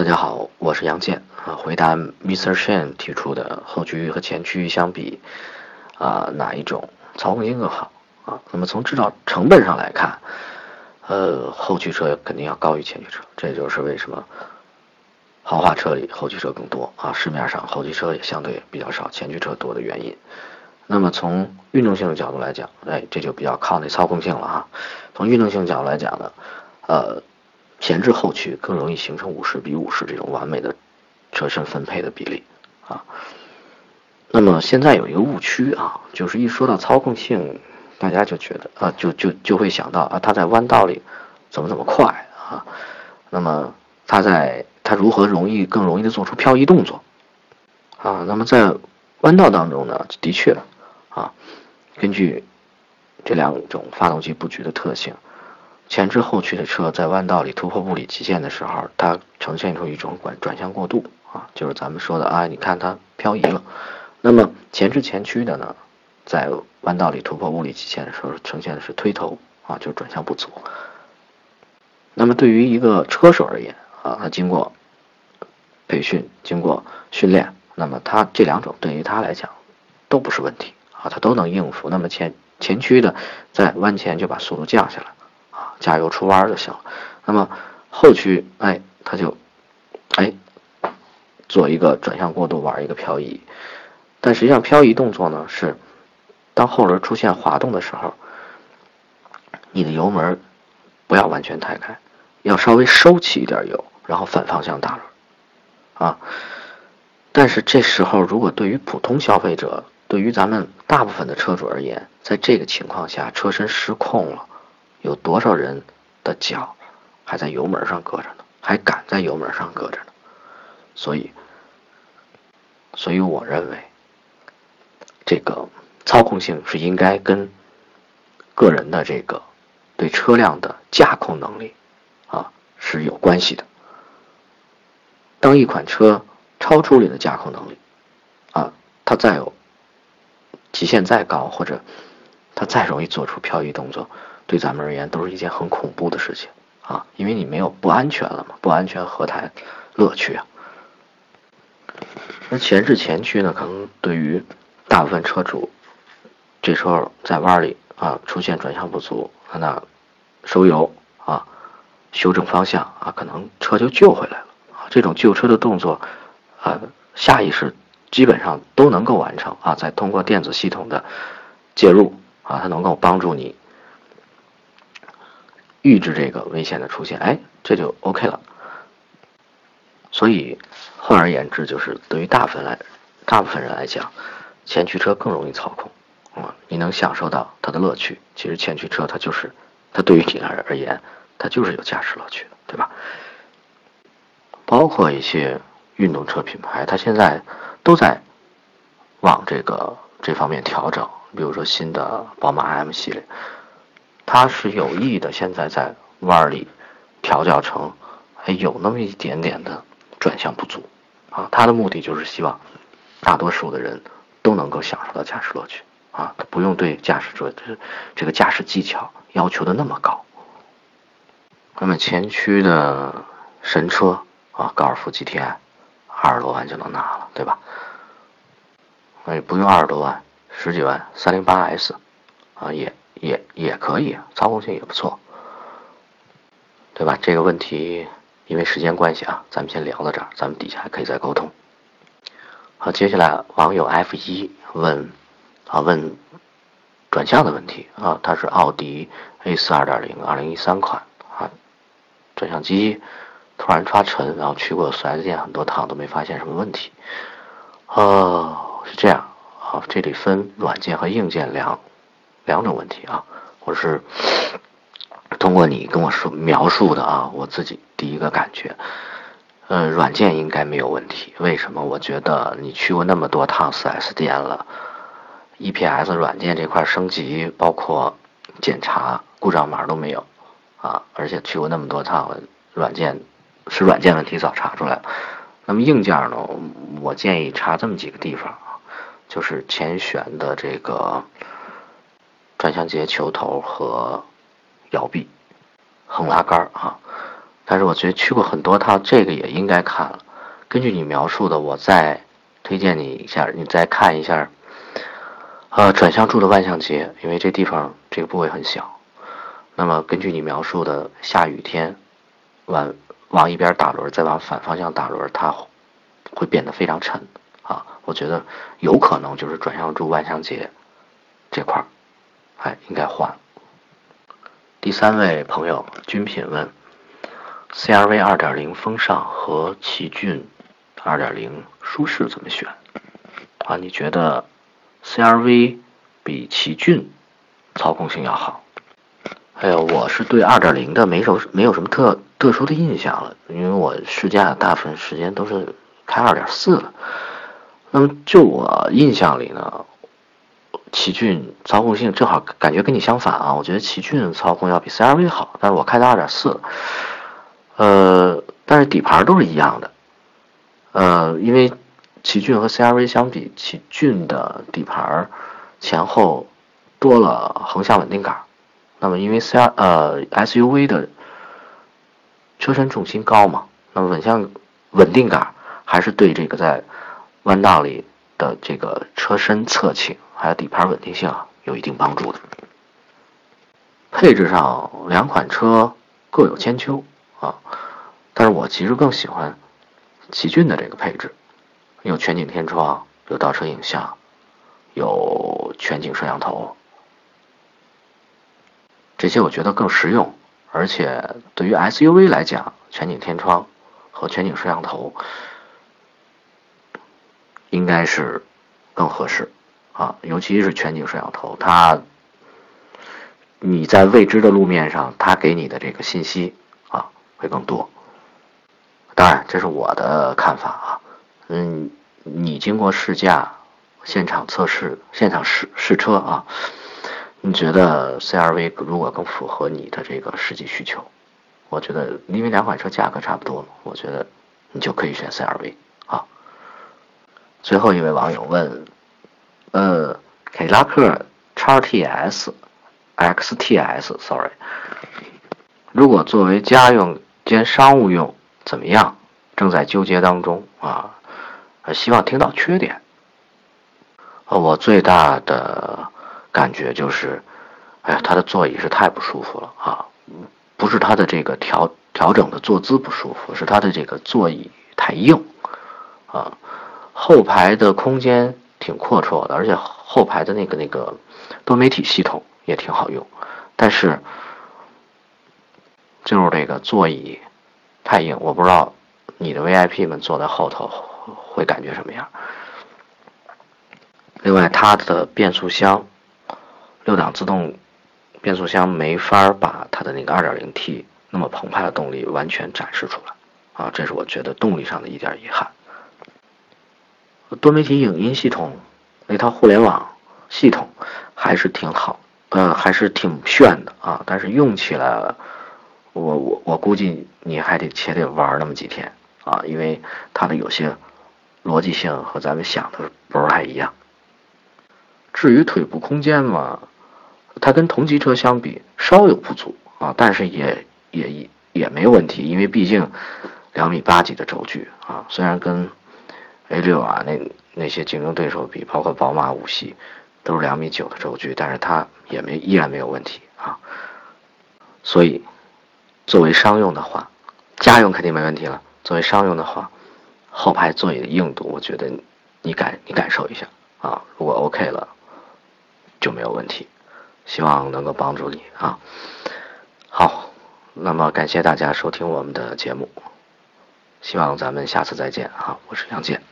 大家好，我是杨健啊。回答 Mr. Shan 提出的后驱和前驱相比啊，哪一种操控性更好啊？那么从制造成本上来看，呃，后驱车肯定要高于前驱车，这就是为什么豪华车里后驱车更多啊。市面上后驱车也相对比较少，前驱车多的原因。那么从运动性的角度来讲，哎，这就比较靠那操控性了哈。从运动性角度来讲呢，呃，前置后驱更容易形成五十比五十这种完美的车身分配的比例啊。那么现在有一个误区啊，就是一说到操控性，大家就觉得啊，就就就会想到啊，它在弯道里怎么怎么快啊。那么它在它如何容易更容易的做出漂移动作啊？那么在弯道当中呢，的确。啊，根据这两种发动机布局的特性，前置后驱的车在弯道里突破物理极限的时候，它呈现出一种转转向过渡啊，就是咱们说的啊，你看它漂移了。那么前置前驱的呢，在弯道里突破物理极限的时候，呈现的是推头啊，就是转向不足。那么对于一个车手而言啊，他经过培训、经过训练，那么他这两种对于他来讲都不是问题。啊，他都能应付。那么前前驱的在弯前就把速度降下来，加油出弯就行了。那么后驱，哎，它就，哎，做一个转向过渡，玩一个漂移。但实际上漂移动作呢，是当后轮出现滑动的时候，你的油门不要完全抬开，要稍微收起一点油，然后反方向打轮，啊。但是这时候，如果对于普通消费者，对于咱们大部分的车主而言，在这个情况下，车身失控了，有多少人的脚还在油门上搁着呢？还敢在油门上搁着呢？所以，所以我认为，这个操控性是应该跟个人的这个对车辆的驾控能力啊是有关系的。当一款车超出你的驾控能力啊，它再有。极限再高，或者它再容易做出漂移动作，对咱们而言都是一件很恐怖的事情啊！因为你没有不安全了嘛，不安全何谈乐趣啊？那前置前驱呢？可能对于大部分车主，这时候在弯里啊出现转向不足，那收油啊，修正方向啊，可能车就救回来了啊！这种救车的动作啊，下意识。基本上都能够完成啊！再通过电子系统的介入啊，它能够帮助你预知这个危险的出现，哎，这就 OK 了。所以换而言之，就是对于大部分来大部分人来讲，前驱车更容易操控啊，你能享受到它的乐趣。其实前驱车它就是它对于你而而言，它就是有驾驶乐趣，对吧？包括一些运动车品牌，它现在。都在往这个这方面调整，比如说新的宝马 M 系列，它是有意的，现在在弯里调教成还有那么一点点的转向不足啊，它的目的就是希望大多数的人都能够享受到驾驶乐趣啊，他不用对驾驶者这这个驾驶技巧要求的那么高。那么前驱的神车啊，高尔夫 GTI。二十多万就能拿了，对吧？哎，不用二十多万，十几万，三零八 S，啊，也也也可以，操控性也不错，对吧？这个问题因为时间关系啊，咱们先聊到这儿，咱们底下还可以再沟通。好，接下来网友 F 一问啊问转向的问题啊，他是奥迪 A 四二点零二零一三款啊，转向机。突然刷沉，然后去过四 S 店很多趟都没发现什么问题。哦，是这样啊，这里分软件和硬件两两种问题啊。我是通过你跟我说描述的啊，我自己第一个感觉，嗯，软件应该没有问题。为什么？我觉得你去过那么多趟四 S 店了，EPS 软件这块升级，包括检查故障码都没有啊，而且去过那么多趟，软件。是软件问题早查出来了，那么硬件呢？我建议查这么几个地方啊，就是前悬的这个转向节球头和摇臂、横拉杆儿啊，但是我觉得去过很多趟，这个也应该看了。根据你描述的，我再推荐你一下，你再看一下。呃，转向柱的万向节，因为这地方这个部位很小。那么根据你描述的，下雨天往往一边打轮，再往反方向打轮，它会变得非常沉啊。我觉得有可能就是转向柱万向节这块儿，哎，应该换。第三位朋友君品问：CRV 2.0风尚和奇骏2.0舒适怎么选？啊，你觉得？CRV 比奇骏操控性要好。还有，我是对2.0的没什没有什么特特殊的印象了，因为我试驾大部分时间都是开2.4的。那么就我印象里呢，奇骏操控性正好感觉跟你相反啊，我觉得奇骏操控要比 CRV 好，但是我开的2.4，呃，但是底盘都是一样的，呃，因为。奇骏和 CRV 相比，奇骏的底盘前后多了横向稳定杆。那么，因为 C R 呃 SUV 的车身重心高嘛，那么稳向稳定杆还是对这个在弯道里的这个车身侧倾还有底盘稳定性啊有一定帮助的。配置上，两款车各有千秋啊，但是我其实更喜欢奇骏的这个配置。有全景天窗，有倒车影像，有全景摄像头，这些我觉得更实用。而且对于 SUV 来讲，全景天窗和全景摄像头应该是更合适啊，尤其是全景摄像头，它你在未知的路面上，它给你的这个信息啊会更多。当然，这是我的看法啊。嗯，你经过试驾、现场测试、现场试试车啊，你觉得 CRV 如果更符合你的这个实际需求？我觉得，因为两款车价格差不多，我觉得你就可以选 CRV。最后一位网友问，呃，凯迪拉克 XTS、XTS，sorry，如果作为家用兼商务用怎么样？正在纠结当中啊。希望听到缺点。呃，我最大的感觉就是，哎呀，他的座椅是太不舒服了啊！不是他的这个调调整的坐姿不舒服，是他的这个座椅太硬啊。后排的空间挺阔绰的，而且后排的那个那个多媒体系统也挺好用，但是就是这个座椅太硬，我不知道你的 VIP 们坐在后头。会感觉什么样？另外，它的变速箱六档自动变速箱没法把它的那个 2.0T 那么澎湃的动力完全展示出来啊，这是我觉得动力上的一点遗憾。多媒体影音系统那套互联网系统还是挺好，呃，还是挺炫的啊，但是用起来，我我我估计你还得且得玩那么几天啊，因为它的有些。逻辑性和咱们想的不是太一样。至于腿部空间嘛，它跟同级车相比稍有不足啊，但是也也也没问题，因为毕竟两米八几的轴距啊，虽然跟 A 六啊那那些竞争对手比，包括宝马五系都是两米九的轴距，但是它也没依然没有问题啊。所以作为商用的话，家用肯定没问题了。作为商用的话。后排座椅的硬度，我觉得你感你感受一下啊，如果 OK 了就没有问题，希望能够帮助你啊。好，那么感谢大家收听我们的节目，希望咱们下次再见啊，我是杨健。